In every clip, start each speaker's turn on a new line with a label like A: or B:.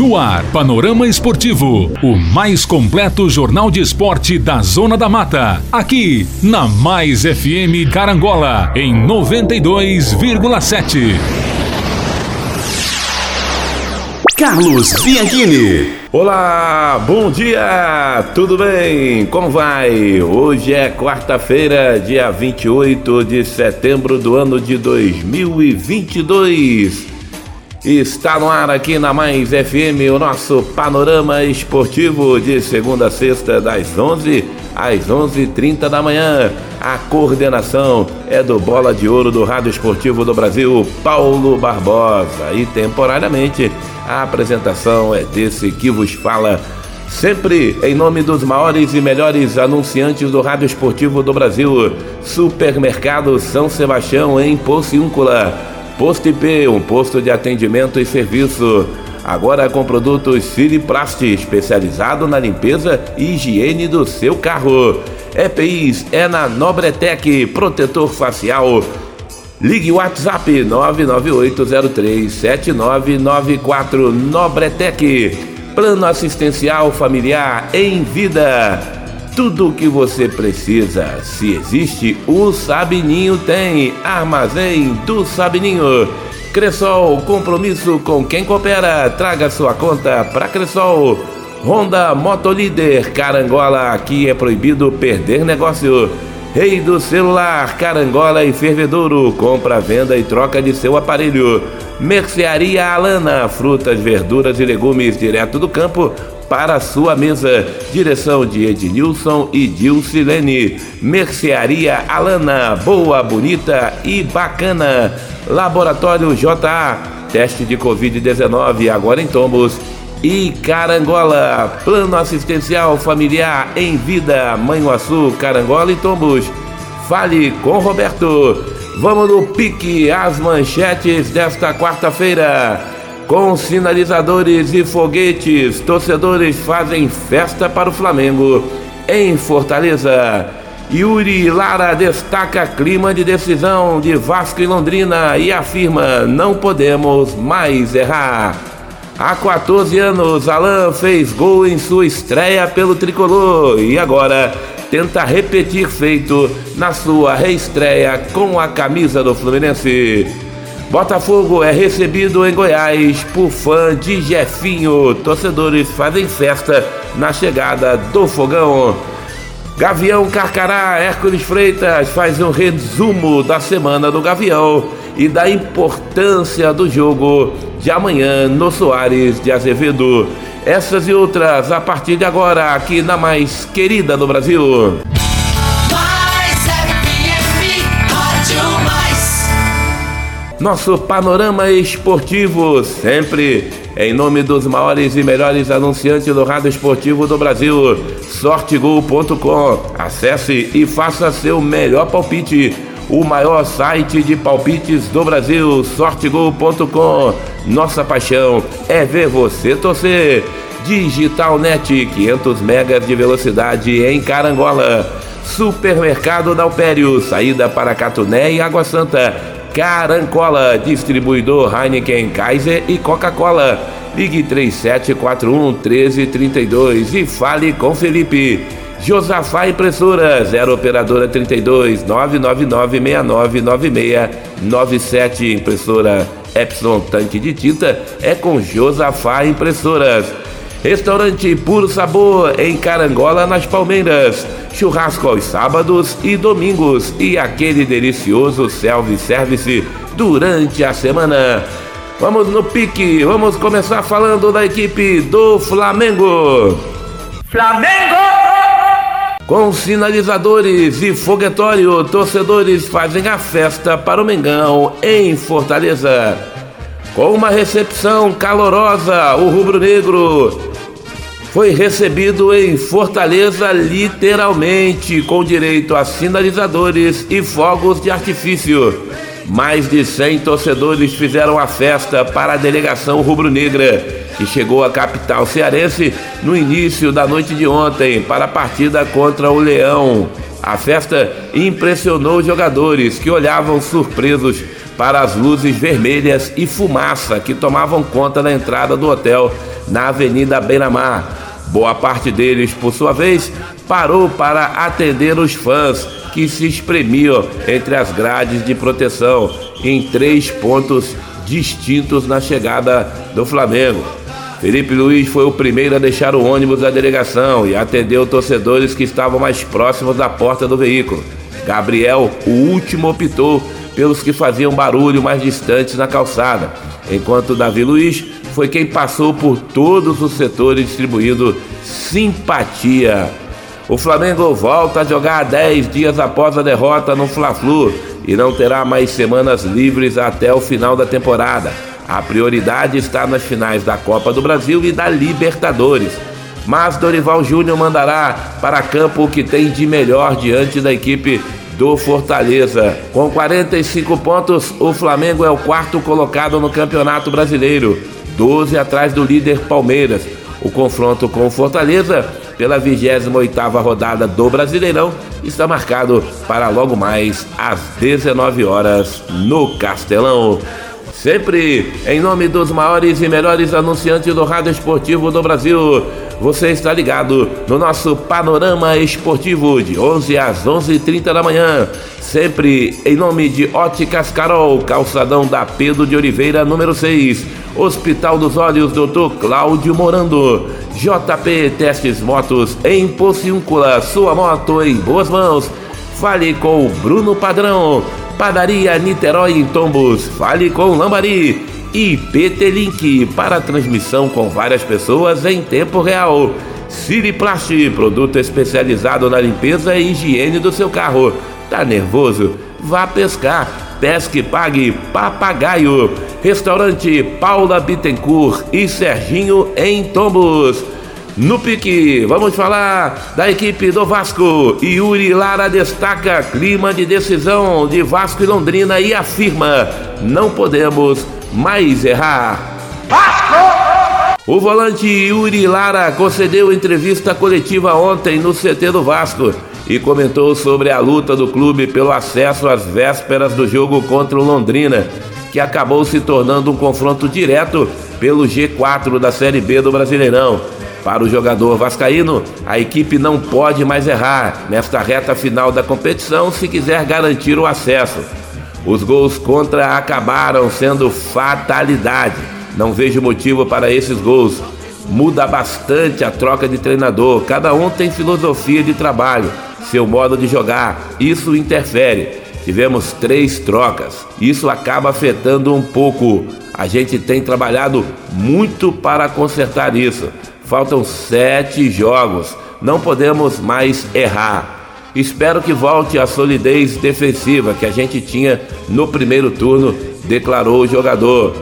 A: No ar, Panorama Esportivo, o mais completo jornal de esporte da Zona da Mata. Aqui, na Mais FM Carangola, em 92,7.
B: Carlos Bianchini. Olá, bom dia, tudo bem? Como vai? Hoje é quarta-feira, dia 28 de setembro do ano de 2022. Está no ar aqui na Mais FM o nosso panorama esportivo de segunda a sexta, das 11 às 11h30 da manhã. A coordenação é do Bola de Ouro do Rádio Esportivo do Brasil, Paulo Barbosa. E temporariamente a apresentação é desse que vos fala. Sempre em nome dos maiores e melhores anunciantes do Rádio Esportivo do Brasil, Supermercado São Sebastião em Pociúncula. Posto IP, um posto de atendimento e serviço. Agora com produtos Siriplast, especializado na limpeza e higiene do seu carro. EPIs é na Nobretec, protetor facial. Ligue WhatsApp 998037994 Nobretec. Plano assistencial familiar em vida. Tudo o que você precisa, se existe, o Sabininho tem. Armazém do Sabininho. Cressol, compromisso com quem coopera. Traga sua conta para Cressol. Honda Motolíder, Carangola, aqui é proibido perder negócio. Rei do celular, Carangola e Fervedouro, compra, venda e troca de seu aparelho. Mercearia Alana, frutas, verduras e legumes direto do campo para a sua mesa. Direção de Ednilson e Dilcilene. Mercearia Alana, boa, bonita e bacana. Laboratório JA, teste de Covid-19 agora em Tombos. E Carangola, plano assistencial familiar em vida, Manhuaçu, Carangola e Tombos. Fale com Roberto. Vamos no pique, as manchetes desta quarta-feira. Com sinalizadores e foguetes, torcedores fazem festa para o Flamengo em Fortaleza. Yuri Lara destaca clima de decisão de Vasco e Londrina e afirma: não podemos mais errar. Há 14 anos, Alain fez gol em sua estreia pelo tricolor e agora tenta repetir feito na sua reestreia com a camisa do Fluminense. Botafogo é recebido em Goiás por fã de Jefinho. Torcedores fazem festa na chegada do fogão. Gavião Carcará, Hércules Freitas faz um resumo da semana do Gavião e da importância do jogo de amanhã no Soares de Azevedo. Essas e outras a partir de agora aqui na mais querida do Brasil. Nosso panorama esportivo, sempre em nome dos maiores e melhores anunciantes do rádio esportivo do Brasil, sortegol.com. Acesse e faça seu melhor palpite. O maior site de palpites do Brasil, sortegol.com. Nossa paixão é ver você torcer. Digital Net, 500 megas de velocidade em Carangola. Supermercado Dalpério, saída para Catuné e Água Santa. Carancola, distribuidor Heineken, Kaiser e Coca-Cola. Ligue 3741 1332 e fale com Felipe. Josafá Impressora, 0 Operadora 32 999 699697 Impressora Epson Tanque de Tinta é com Josafá Impressoras. Restaurante Puro Sabor em Carangola, nas Palmeiras. Churrasco aos sábados e domingos e aquele delicioso self-service durante a semana. Vamos no pique, vamos começar falando da equipe do Flamengo.
C: Flamengo!
B: Com sinalizadores e foguetório, torcedores fazem a festa para o Mengão em Fortaleza. Com uma recepção calorosa, o rubro-negro foi recebido em Fortaleza literalmente, com direito a sinalizadores e fogos de artifício. Mais de 100 torcedores fizeram a festa para a delegação rubro-negra, que chegou à capital cearense no início da noite de ontem para a partida contra o Leão. A festa impressionou os jogadores que olhavam surpresos para as luzes vermelhas e fumaça que tomavam conta da entrada do hotel na Avenida Beira-Mar. Boa parte deles, por sua vez, parou para atender os fãs que se espremiam entre as grades de proteção em três pontos distintos na chegada do Flamengo. Felipe Luiz foi o primeiro a deixar o ônibus da delegação e atendeu torcedores que estavam mais próximos da porta do veículo. Gabriel, o último, optou pelos que faziam barulho mais distantes na calçada, enquanto Davi Luiz foi quem passou por todos os setores distribuindo simpatia. O Flamengo volta a jogar 10 dias após a derrota no Fla-Flu e não terá mais semanas livres até o final da temporada. A prioridade está nas finais da Copa do Brasil e da Libertadores. Mas Dorival Júnior mandará para campo o que tem de melhor diante da equipe do Fortaleza. Com 45 pontos, o Flamengo é o quarto colocado no Campeonato Brasileiro, 12 atrás do líder Palmeiras. O confronto com o Fortaleza pela 28ª rodada do Brasileirão está marcado para logo mais às 19 horas no Castelão. Sempre em nome dos maiores e melhores anunciantes do rádio esportivo do Brasil, você está ligado no nosso panorama esportivo de 11 às 11:30 da manhã. Sempre em nome de Óticas Carol, calçadão da Pedro de Oliveira, número 6. Hospital dos Olhos, Dr. Cláudio Morando. JP Testes Motos em Pociúncula, sua moto em boas mãos. Fale com o Bruno Padrão. Padaria Niterói em Tombos. Fale com Lambari. E PT Link para transmissão com várias pessoas em tempo real. Siriplast, produto especializado na limpeza e higiene do seu carro. Tá nervoso? Vá pescar Pesque Pague Papagaio, Restaurante Paula Bittencourt e Serginho em Tombos. No pique, vamos falar da equipe do Vasco. Yuri Lara destaca clima de decisão de Vasco e Londrina e afirma: não podemos mais errar. Vasco! O volante Yuri Lara concedeu entrevista coletiva ontem no CT do Vasco e comentou sobre a luta do clube pelo acesso às vésperas do jogo contra o Londrina, que acabou se tornando um confronto direto pelo G4 da Série B do Brasileirão. Para o jogador vascaíno, a equipe não pode mais errar nesta reta final da competição se quiser garantir o acesso. Os gols contra acabaram sendo fatalidade. Não vejo motivo para esses gols. Muda bastante a troca de treinador. Cada um tem filosofia de trabalho seu modo de jogar. Isso interfere. Tivemos três trocas. Isso acaba afetando um pouco. A gente tem trabalhado muito para consertar isso. Faltam sete jogos. Não podemos mais errar. Espero que volte a solidez defensiva que a gente tinha no primeiro turno, declarou o jogador.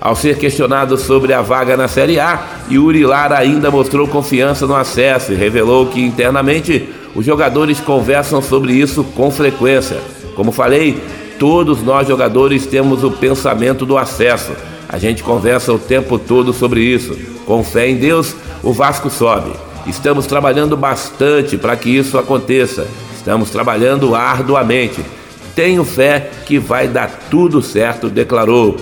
B: Ao ser questionado sobre a vaga na Série A, Yuri Lara ainda mostrou confiança no acesso e revelou que internamente os jogadores conversam sobre isso com frequência. Como falei, todos nós jogadores temos o pensamento do acesso. A gente conversa o tempo todo sobre isso. Com fé em Deus, o Vasco sobe. Estamos trabalhando bastante para que isso aconteça. Estamos trabalhando arduamente. Tenho fé que vai dar tudo certo, declarou.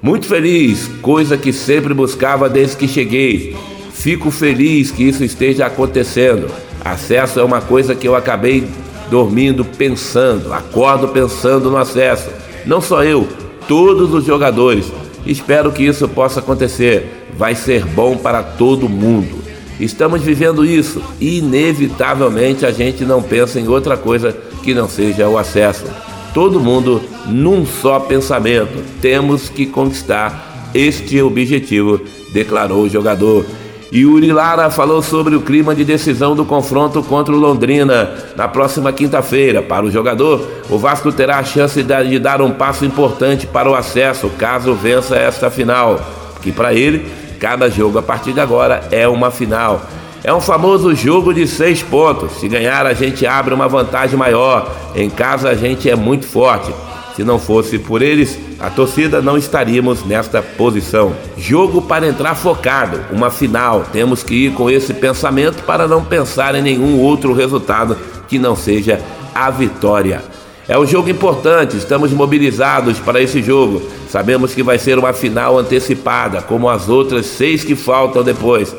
B: Muito feliz, coisa que sempre buscava desde que cheguei. Fico feliz que isso esteja acontecendo. Acesso é uma coisa que eu acabei dormindo pensando, acordo pensando no acesso. Não só eu, todos os jogadores. Espero que isso possa acontecer. Vai ser bom para todo mundo. Estamos vivendo isso e, inevitavelmente, a gente não pensa em outra coisa que não seja o acesso. Todo mundo num só pensamento. Temos que conquistar este objetivo, declarou o jogador. Yuri Lara falou sobre o clima de decisão do confronto contra o Londrina na próxima quinta-feira. Para o jogador, o Vasco terá a chance de dar um passo importante para o acesso caso vença esta final. Que para ele, cada jogo a partir de agora é uma final. É um famoso jogo de seis pontos. Se ganhar, a gente abre uma vantagem maior. Em casa, a gente é muito forte. Se não fosse por eles, a torcida não estaríamos nesta posição. Jogo para entrar focado, uma final. Temos que ir com esse pensamento para não pensar em nenhum outro resultado que não seja a vitória. É um jogo importante, estamos mobilizados para esse jogo. Sabemos que vai ser uma final antecipada, como as outras seis que faltam depois.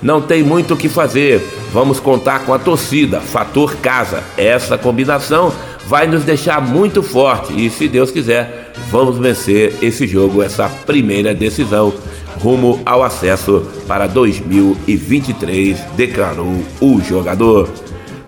B: Não tem muito o que fazer. Vamos contar com a torcida, fator casa. Essa combinação vai nos deixar muito forte e, se Deus quiser, vamos vencer esse jogo, essa primeira decisão rumo ao acesso para 2023, declarou o jogador.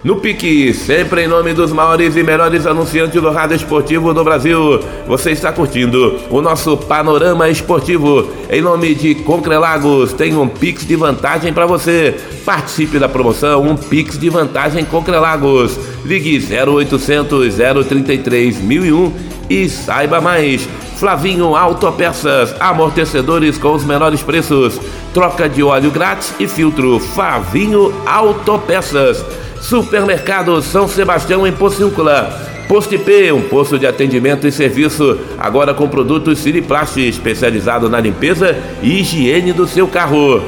B: No pique, sempre em nome dos maiores e melhores anunciantes do rádio esportivo do Brasil, você está curtindo o nosso panorama esportivo. Em nome de Concrelagos, tem um Pix de vantagem para você. Participe da promoção, um Pix de vantagem Concrelagos. Ligue 0800 033 1001 e saiba mais. Flavinho Autopeças, amortecedores com os menores preços, troca de óleo grátis e filtro. Flavinho Autopeças. Supermercado São Sebastião em Pocíncula. Posto IP, um posto de atendimento e serviço, agora com produtos Siriplast, especializado na limpeza e higiene do seu carro.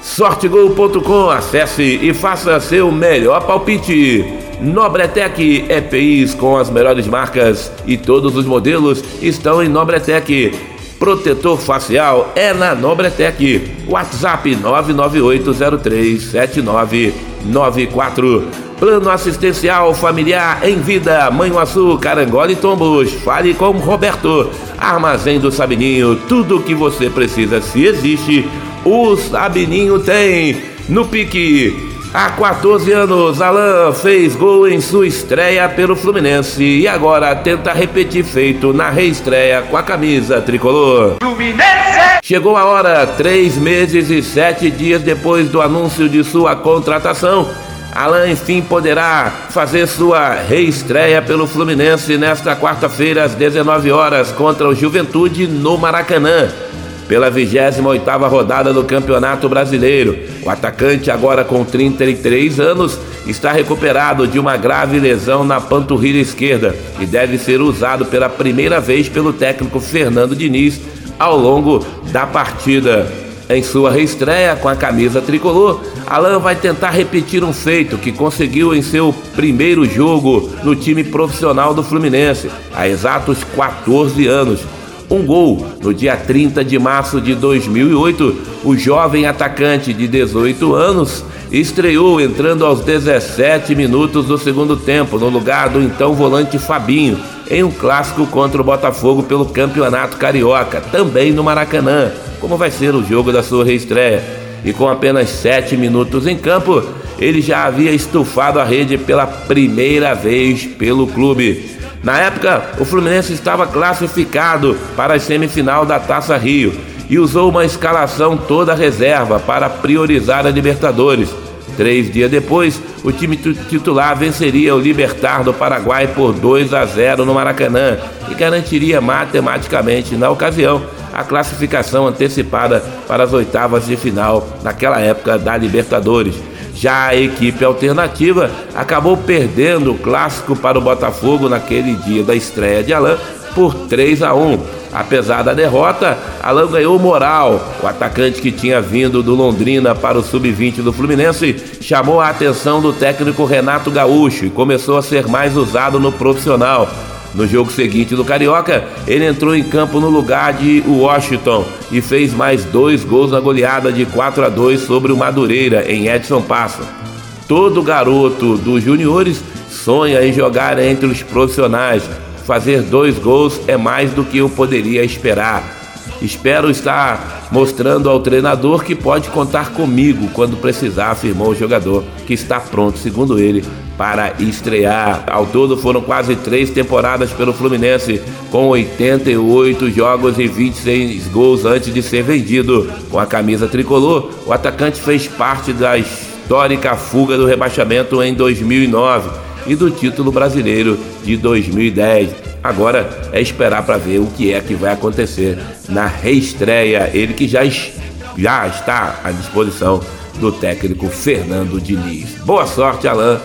B: Sortegol.com, acesse e faça seu melhor palpite. Nobretec EPIs com as melhores marcas e todos os modelos estão em Nobretec. Protetor facial é na Nobretec. WhatsApp 998037994. Plano assistencial familiar em vida, Manhuaçu, Carangola e Tombos. Fale com Roberto. Armazém do Sabininho, tudo o que você precisa se existe, o Sabininho tem. No pique Há 14 anos, Alain fez gol em sua estreia pelo Fluminense e agora tenta repetir feito na reestreia com a camisa tricolor. Fluminense! Chegou a hora, três meses e sete dias depois do anúncio de sua contratação. Alain enfim poderá fazer sua reestreia pelo Fluminense nesta quarta-feira às 19 horas contra o Juventude no Maracanã pela 28ª rodada do Campeonato Brasileiro. O atacante, agora com 33 anos, está recuperado de uma grave lesão na panturrilha esquerda e deve ser usado pela primeira vez pelo técnico Fernando Diniz ao longo da partida. Em sua reestreia com a camisa tricolor, Alan vai tentar repetir um feito que conseguiu em seu primeiro jogo no time profissional do Fluminense, há exatos 14 anos, um gol. No dia 30 de março de 2008, o jovem atacante de 18 anos estreou entrando aos 17 minutos do segundo tempo, no lugar do então volante Fabinho, em um clássico contra o Botafogo pelo Campeonato Carioca, também no Maracanã, como vai ser o jogo da sua reestreia. E com apenas 7 minutos em campo, ele já havia estufado a rede pela primeira vez pelo clube. Na época, o Fluminense estava classificado para a semifinal da Taça Rio e usou uma escalação toda reserva para priorizar a Libertadores. Três dias depois, o time titular venceria o Libertar do Paraguai por 2 a 0 no Maracanã e garantiria matematicamente, na ocasião, a classificação antecipada para as oitavas de final, naquela época da Libertadores. Já a equipe alternativa acabou perdendo o clássico para o Botafogo naquele dia da estreia de Alain por 3 a 1. Apesar da derrota, Alain ganhou moral. O atacante que tinha vindo do Londrina para o sub-20 do Fluminense chamou a atenção do técnico Renato Gaúcho e começou a ser mais usado no profissional. No jogo seguinte do Carioca, ele entrou em campo no lugar de Washington e fez mais dois gols na goleada de 4 a 2 sobre o Madureira em Edson Passo. Todo garoto dos juniores sonha em jogar entre os profissionais. Fazer dois gols é mais do que eu poderia esperar. Espero estar mostrando ao treinador que pode contar comigo quando precisar, afirmou o jogador, que está pronto, segundo ele, para estrear. Ao todo foram quase três temporadas pelo Fluminense, com 88 jogos e 26 gols antes de ser vendido. Com a camisa tricolor, o atacante fez parte da histórica fuga do rebaixamento em 2009 e do título brasileiro de 2010. Agora é esperar para ver o que é que vai acontecer na reestreia. Ele que já, já está à disposição do técnico Fernando Diniz. Boa sorte, Alain.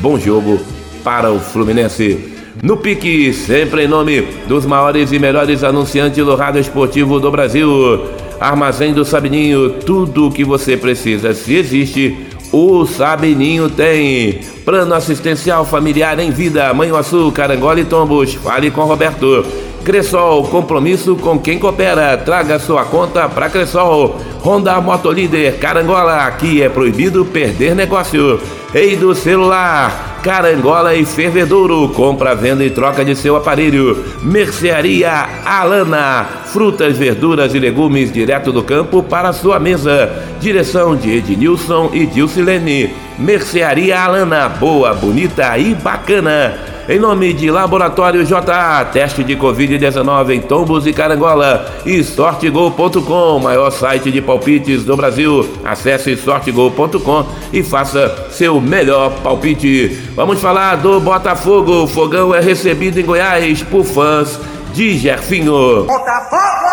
B: Bom jogo para o Fluminense. No pique, sempre em nome dos maiores e melhores anunciantes do rádio esportivo do Brasil. Armazém do Sabininho, tudo o que você precisa, se existe, o Sabininho tem. Plano assistencial familiar em vida, Manhuaçu, Carangola e Tombos. Fale com Roberto. Cressol, compromisso com quem coopera. Traga sua conta para Cressol. Honda Motolíder, Carangola, aqui é proibido perder negócio. Rei do celular, Carangola e Fervedouro, compra, venda e troca de seu aparelho. Mercearia Alana, frutas, verduras e legumes direto do campo para sua mesa. Direção de Ednilson e Dilcilene. Mercearia Alana, boa, bonita e bacana. Em nome de Laboratório JA, teste de Covid-19 em Tombos e Carangola e sortegol.com, maior site de palpites do Brasil. Acesse sortegol.com e faça seu melhor palpite. Vamos falar do Botafogo. O fogão é recebido em Goiás por fãs de Jerfinho. Botafogo!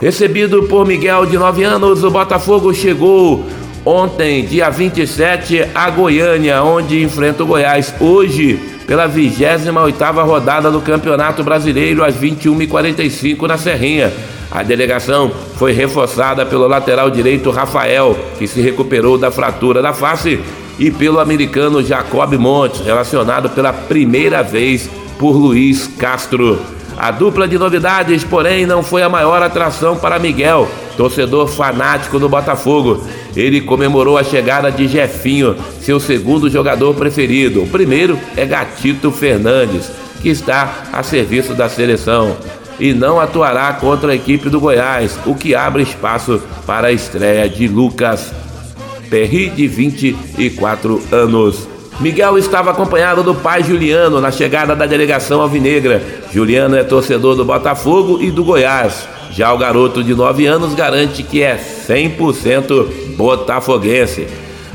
B: Recebido por Miguel, de 9 anos, o Botafogo chegou ontem, dia 27, a Goiânia, onde enfrenta o Goiás. Hoje, pela 28ª rodada do Campeonato Brasileiro às 21h45 na Serrinha. A delegação foi reforçada pelo lateral direito Rafael, que se recuperou da fratura da face, e pelo americano Jacob Montes, relacionado pela primeira vez por Luiz Castro. A dupla de novidades, porém, não foi a maior atração para Miguel, torcedor fanático do Botafogo. Ele comemorou a chegada de Jefinho, seu segundo jogador preferido. O primeiro é Gatito Fernandes, que está a serviço da seleção e não atuará contra a equipe do Goiás, o que abre espaço para a estreia de Lucas Perry, de 24 anos. Miguel estava acompanhado do pai Juliano na chegada da delegação alvinegra. Juliano é torcedor do Botafogo e do Goiás. Já o garoto de 9 anos garante que é 100% botafoguense.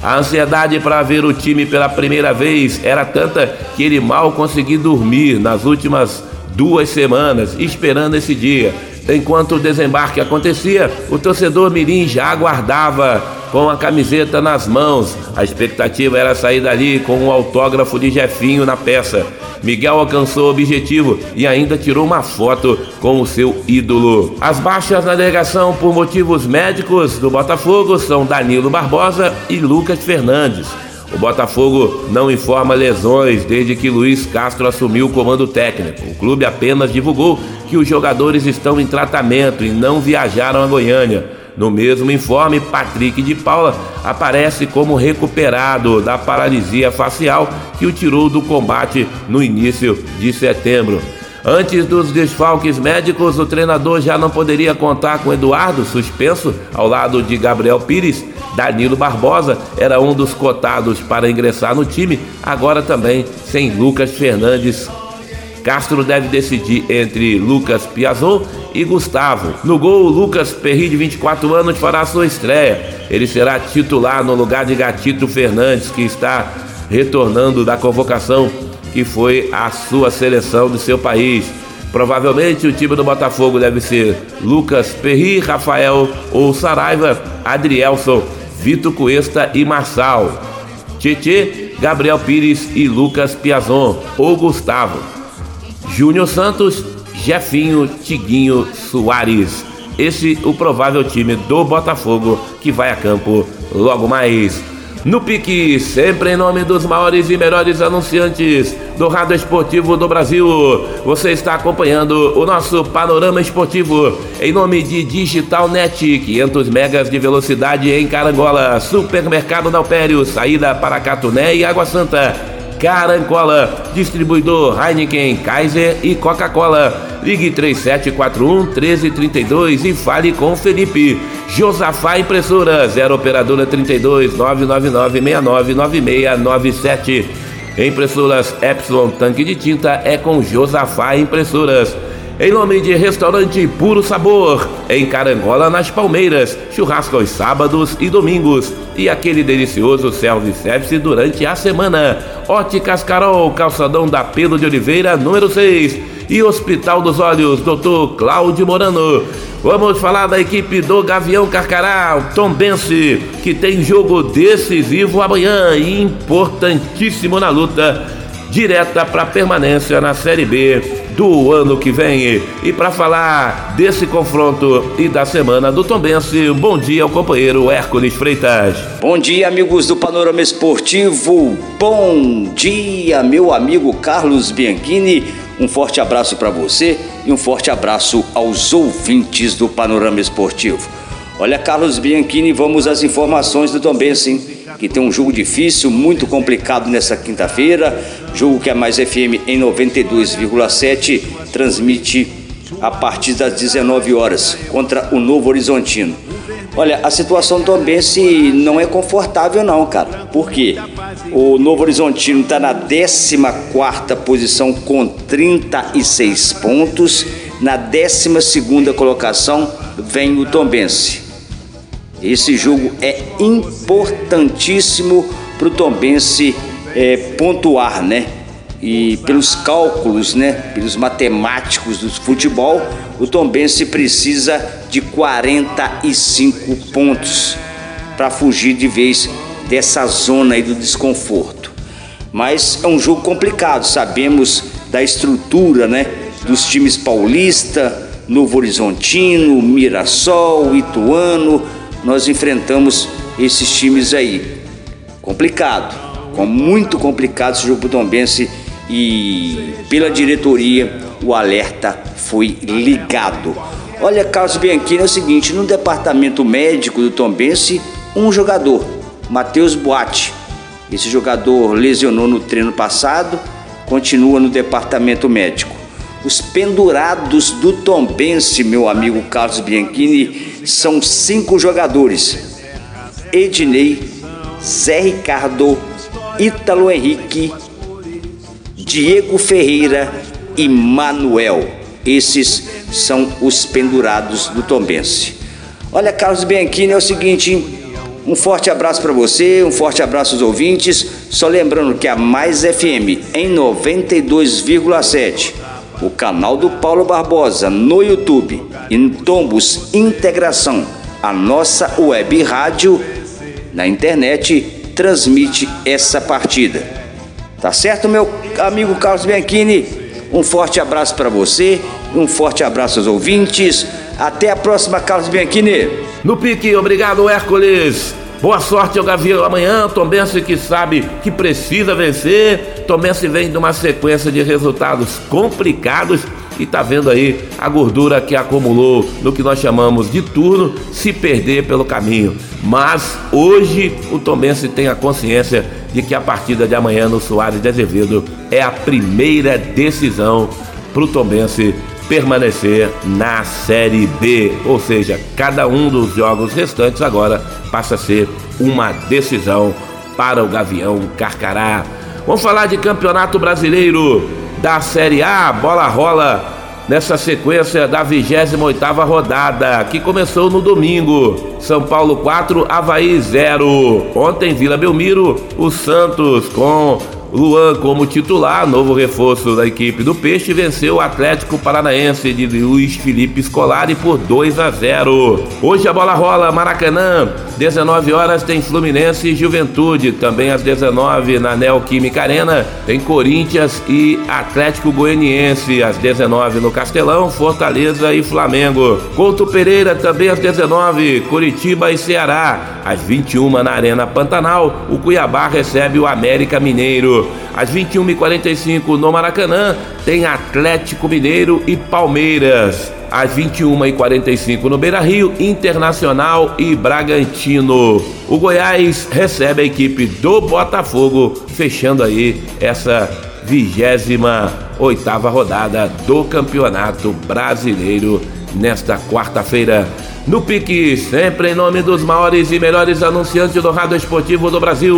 B: A ansiedade para ver o time pela primeira vez era tanta que ele mal conseguiu dormir nas últimas duas semanas, esperando esse dia. Enquanto o desembarque acontecia, o torcedor Mirim já aguardava com a camiseta nas mãos. A expectativa era sair dali com um autógrafo de Jefinho na peça. Miguel alcançou o objetivo e ainda tirou uma foto com o seu ídolo. As baixas na delegação por motivos médicos do Botafogo são Danilo Barbosa e Lucas Fernandes. O Botafogo não informa lesões desde que Luiz Castro assumiu o comando técnico. O clube apenas divulgou que os jogadores estão em tratamento e não viajaram a Goiânia. No mesmo informe, Patrick de Paula aparece como recuperado da paralisia facial que o tirou do combate no início de setembro. Antes dos desfalques médicos, o treinador já não poderia contar com Eduardo, suspenso, ao lado de Gabriel Pires. Danilo Barbosa era um dos cotados para ingressar no time, agora também sem Lucas Fernandes Castro deve decidir entre Lucas Piazon e Gustavo. No gol, Lucas Perri, de 24 anos, fará sua estreia. Ele será titular no lugar de Gatito Fernandes, que está retornando da convocação que foi a sua seleção do seu país. Provavelmente o time do Botafogo deve ser Lucas Perri, Rafael ou Saraiva, Adrielson, Vitor Cuesta e Marçal. Tietê, Gabriel Pires e Lucas Piazon ou Gustavo. Júnior Santos, Jefinho, Tiguinho, Soares. Esse o provável time do Botafogo que vai a campo logo mais. No pique, sempre em nome dos maiores e melhores anunciantes do rádio esportivo do Brasil. Você está acompanhando o nosso panorama esportivo em nome de Digital Net, 500 megas de velocidade em Carangola, Supermercado Dalpério, saída para Catuné e Água Santa. Carancola, distribuidor Heineken, Kaiser e Coca-Cola. Ligue 3741 1332 e fale com Felipe. Josafá Impressora, 0 operadora 32 999 699697. Impressoras Epsilon Tanque de Tinta é com Josafá Impressoras. Em nome de Restaurante Puro Sabor, em Carangola, nas Palmeiras, churrasco aos sábados e domingos e aquele delicioso self-service durante a semana. Óticas Carol, calçadão da Pedro de Oliveira, número 6 e Hospital dos Olhos, Dr. Cláudio Morano. Vamos falar da equipe do Gavião Carcará, o Tom Bense, que tem jogo decisivo amanhã e importantíssimo na luta direta para permanência na Série B do ano que vem. E para falar desse confronto e da semana do Tombense, bom dia ao companheiro Hércules Freitas.
C: Bom dia, amigos do Panorama Esportivo. Bom dia, meu amigo Carlos Bianchini. Um forte abraço para você e um forte abraço aos ouvintes do Panorama Esportivo. Olha, Carlos Bianchini, vamos às informações do Tombense, hein? Que tem um jogo difícil, muito complicado nessa quinta-feira. Jogo que a Mais FM em 92,7 transmite a partir das 19 horas contra o Novo Horizontino. Olha, a situação do Tombense não é confortável não, cara. Por quê? O Novo Horizontino está na 14 posição com 36 pontos. Na 12 colocação vem o Tombense. Esse jogo é importantíssimo para o Tombense é, pontuar, né? E pelos cálculos, né? Pelos matemáticos do futebol, o Tombense precisa de 45 pontos para fugir de vez dessa zona aí do desconforto. Mas é um jogo complicado, sabemos da estrutura, né? Dos times paulista, Novo Horizontino, Mirassol, Ituano, nós enfrentamos esses times aí. Complicado, com muito complicado esse jogo Tombense e pela diretoria o alerta foi ligado. Olha, Carlos Bianchini, é o seguinte, no departamento médico do Tombense, um jogador, Matheus Boatti. Esse jogador lesionou no treino passado, continua no departamento médico. Os pendurados do Tombense, meu amigo Carlos Bianchini, são cinco jogadores: Ednei, Zé Ricardo, Ítalo Henrique, Diego Ferreira e Manuel. Esses são os pendurados do Tombense. Olha, Carlos Bianchini, é o seguinte, um forte abraço para você, um forte abraço aos ouvintes. Só lembrando que a Mais FM em 92,7 o canal do Paulo Barbosa no YouTube, em Tombos Integração, a nossa web rádio na internet transmite essa partida. Tá certo, meu amigo Carlos Bianchini? Um forte abraço para você, um forte abraço aos ouvintes. Até a próxima, Carlos Bianchini.
B: No pique, obrigado, Hércules. Boa sorte ao Gavião amanhã. Tombense que sabe que precisa vencer. Tombense vem de uma sequência de resultados complicados e tá vendo aí a gordura que acumulou no que nós chamamos de turno se perder pelo caminho. Mas hoje o Tombense tem a consciência de que a partida de amanhã no Soares de Azevedo é a primeira decisão para o Tombense permanecer na Série B, ou seja, cada um dos jogos restantes agora passa a ser uma decisão para o Gavião Carcará. Vamos falar de Campeonato Brasileiro da Série A, bola rola nessa sequência da 28ª rodada, que começou no domingo. São Paulo 4, Havaí 0. Ontem Vila Belmiro, o Santos com Luan como titular, novo reforço da equipe do Peixe, venceu o Atlético Paranaense de Luiz Felipe Scolari por 2 a 0. Hoje a bola rola Maracanã, 19 horas tem Fluminense e Juventude, também às 19 na Neoquímica Arena tem Corinthians e Atlético Goianiense, às 19 no Castelão, Fortaleza e Flamengo. Couto Pereira também às 19, Curitiba e Ceará, às 21 na Arena Pantanal, o Cuiabá recebe o América Mineiro. Às 21h45 no Maracanã, tem Atlético Mineiro e Palmeiras. Às 21h45 no Beira Rio, Internacional e Bragantino. O Goiás recebe a equipe do Botafogo, fechando aí essa vigésima oitava rodada do Campeonato Brasileiro nesta quarta-feira. No pique, sempre em nome dos maiores e melhores anunciantes do rádio esportivo do Brasil.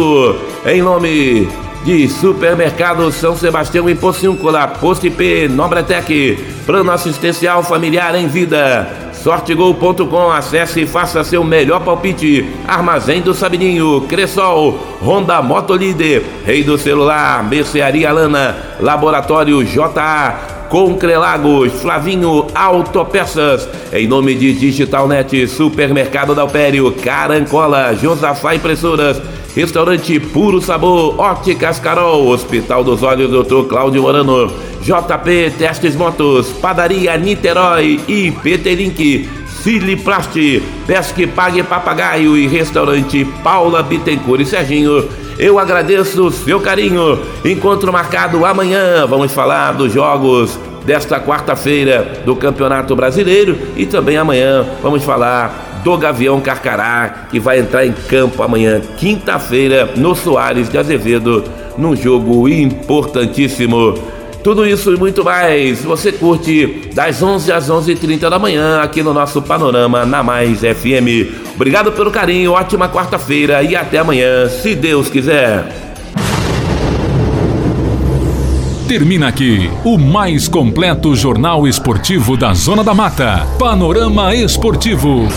B: Em nome de Supermercado São Sebastião em Pociúncula, Posto IP, Nobretec, Plano Assistencial Familiar em Vida. Sortegol.com, acesse e faça seu melhor palpite. Armazém do Sabininho, Cressol, Honda Motolíder, Rei do Celular, Mercearia Lana, Laboratório JA, Concrelagos, Flavinho Autopeças, em nome de Digitalnet, Supermercado Dalpério, Carancola, Josafá Impressoras, Restaurante Puro Sabor, Óticas Carol, Hospital dos Olhos Dr. Cláudio Morano, JP Testes Motos, Padaria Niterói e PT Link, Siliplast, Pesque Pague Papagaio e Restaurante Paula Bittencourt e Serginho. Eu agradeço o seu carinho. Encontro marcado amanhã. Vamos falar dos jogos desta quarta-feira do Campeonato Brasileiro e também amanhã vamos falar do Gavião Carcará, que vai entrar em campo amanhã, quinta-feira, no Soares de Azevedo, num jogo importantíssimo. Tudo isso e muito mais você curte das 11 às 11h30 da manhã aqui no nosso Panorama na Mais FM. Obrigado pelo carinho, ótima quarta-feira e até amanhã, se Deus quiser.
A: Termina aqui o mais completo jornal esportivo da Zona da Mata. Panorama Esportivo.